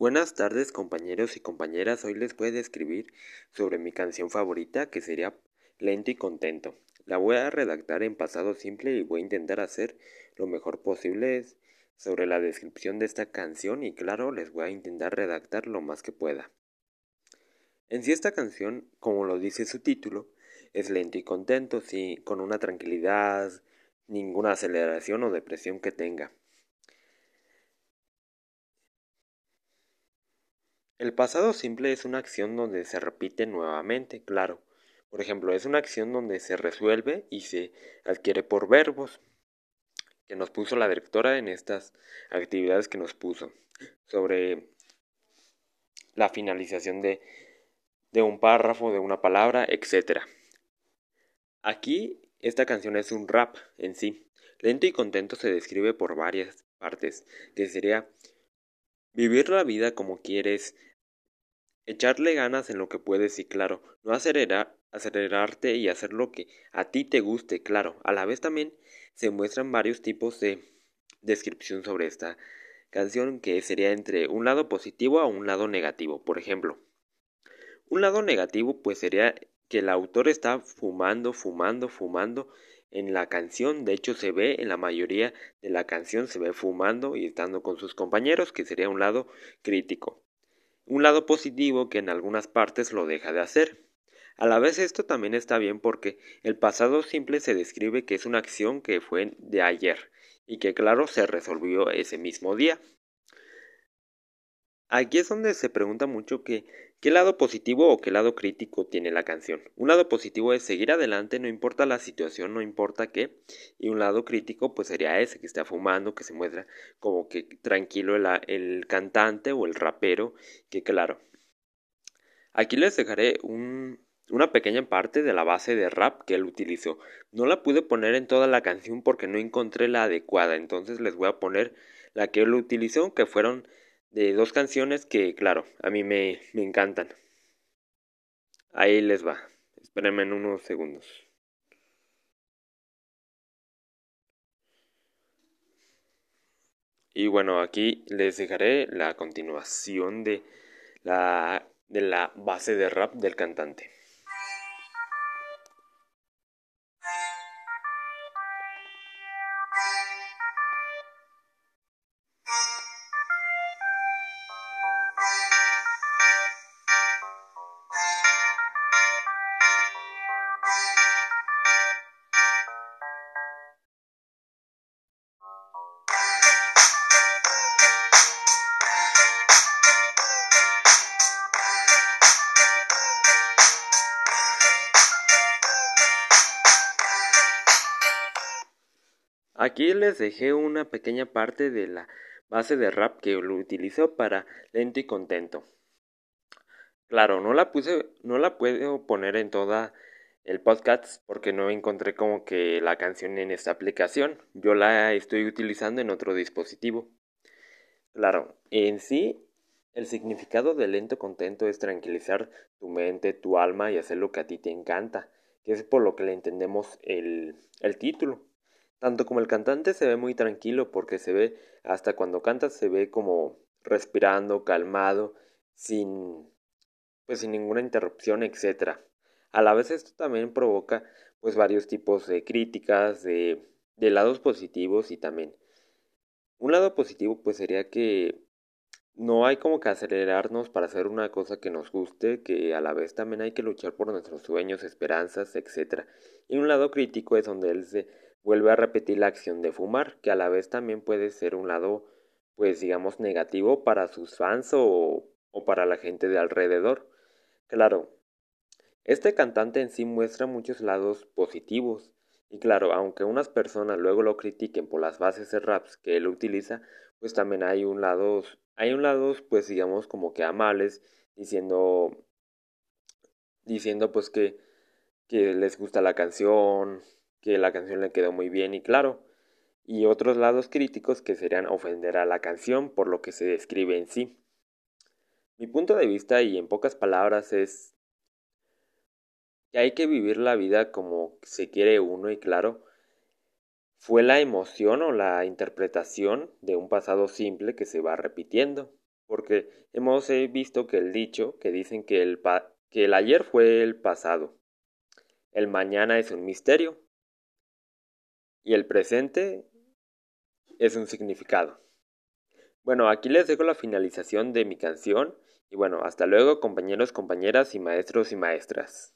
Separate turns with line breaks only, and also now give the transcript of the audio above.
Buenas tardes compañeros y compañeras, hoy les voy a describir sobre mi canción favorita que sería Lento y Contento. La voy a redactar en pasado simple y voy a intentar hacer lo mejor posible sobre la descripción de esta canción y claro, les voy a intentar redactar lo más que pueda. En sí esta canción, como lo dice su título, es lento y contento, sí, con una tranquilidad, ninguna aceleración o depresión que tenga. El pasado simple es una acción donde se repite nuevamente, claro. Por ejemplo, es una acción donde se resuelve y se adquiere por verbos que nos puso la directora en estas actividades que nos puso sobre la finalización de, de un párrafo, de una palabra, etc. Aquí esta canción es un rap en sí. Lento y contento se describe por varias partes, que sería vivir la vida como quieres, echarle ganas en lo que puedes y claro, no acelerar, acelerarte y hacer lo que a ti te guste, claro. A la vez también se muestran varios tipos de descripción sobre esta canción que sería entre un lado positivo a un lado negativo. Por ejemplo, un lado negativo pues sería que el autor está fumando, fumando, fumando en la canción. De hecho se ve en la mayoría de la canción se ve fumando y estando con sus compañeros, que sería un lado crítico un lado positivo que en algunas partes lo deja de hacer. A la vez esto también está bien porque el pasado simple se describe que es una acción que fue de ayer y que claro se resolvió ese mismo día. Aquí es donde se pregunta mucho que, qué lado positivo o qué lado crítico tiene la canción. Un lado positivo es seguir adelante, no importa la situación, no importa qué. Y un lado crítico pues sería ese que está fumando, que se muestra como que tranquilo el, cantante o el rapero, que claro. Aquí les dejaré un, una pequeña parte de la base de rap que él utilizó. No la pude poner en toda la canción porque no encontré la adecuada, entonces les voy a poner la que él utilizó, que fueron de dos canciones que, claro, a mí me, me encantan. Ahí les va. Espérenme en unos segundos. Y bueno, aquí les dejaré la continuación de la, de la base de rap del cantante. Aquí les dejé una pequeña parte de la base de rap que lo utilizo para lento y contento. Claro, no la puse, no la puedo poner en toda el podcast porque no encontré como que la canción en esta aplicación. Yo la estoy utilizando en otro dispositivo. Claro, en sí, el significado de lento contento es tranquilizar tu mente, tu alma y hacer lo que a ti te encanta, que es por lo que le entendemos el, el título. Tanto como el cantante se ve muy tranquilo porque se ve, hasta cuando canta se ve como respirando, calmado, sin pues sin ninguna interrupción, etcétera. A la vez esto también provoca pues varios tipos de críticas, de, de lados positivos y también un lado positivo pues sería que no hay como que acelerarnos para hacer una cosa que nos guste, que a la vez también hay que luchar por nuestros sueños, esperanzas, etc. Y un lado crítico es donde él se vuelve a repetir la acción de fumar, que a la vez también puede ser un lado, pues digamos, negativo para sus fans o, o para la gente de alrededor. Claro, este cantante en sí muestra muchos lados positivos, y claro, aunque unas personas luego lo critiquen por las bases de raps que él utiliza, pues también hay un lado, hay un lado, pues digamos, como que amables, diciendo, diciendo pues que, que les gusta la canción, que la canción le quedó muy bien y claro, y otros lados críticos que serían ofender a la canción por lo que se describe en sí. Mi punto de vista y en pocas palabras es que hay que vivir la vida como se quiere uno y claro, fue la emoción o la interpretación de un pasado simple que se va repitiendo. porque hemos visto que el dicho que dicen que el, que el ayer fue el pasado, el mañana es un misterio y el presente es un significado. Bueno, aquí les dejo la finalización de mi canción y bueno, hasta luego compañeros, compañeras y maestros y maestras.